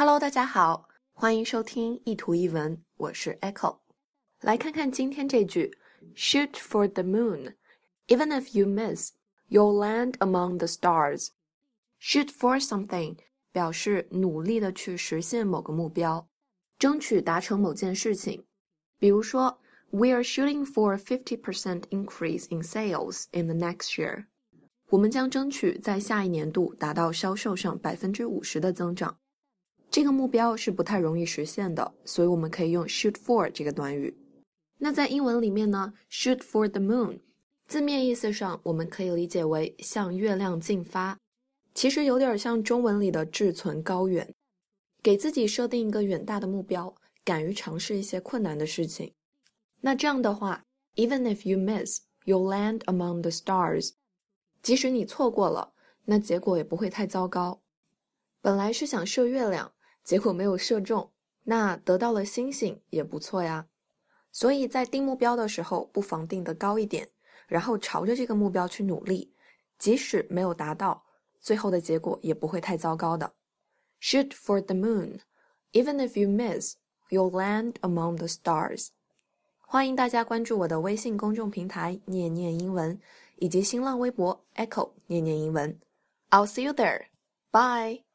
Hello，大家好，欢迎收听一图一文，我是 Echo。来看看今天这句：Shoot for the moon, even if you miss, you'll land among the stars. Shoot for something 表示努力的去实现某个目标，争取达成某件事情。比如说，We are shooting for a fifty percent increase in sales in the next year. 我们将争取在下一年度达到销售上百分之五十的增长。 这个目标是不太容易实现的，所以我们可以用 shoot for 这个短语。那在英文里面呢，shoot for the moon，字面意思上我们可以理解为向月亮进发，其实有点像中文里的志存高远，给自己设定一个远大的目标，敢于尝试一些困难的事情。那这样的话，even if you miss，you'll land among the stars。即使你错过了，那结果也不会太糟糕。本来是想射月亮。结果没有射中，那得到了星星也不错呀。所以在定目标的时候，不妨定得高一点，然后朝着这个目标去努力，即使没有达到，最后的结果也不会太糟糕的。Shoot for the moon, even if you miss, you'll land among the stars。欢迎大家关注我的微信公众平台“念念英文”以及新浪微博 “Echo 念念英文”。I'll see you there. Bye.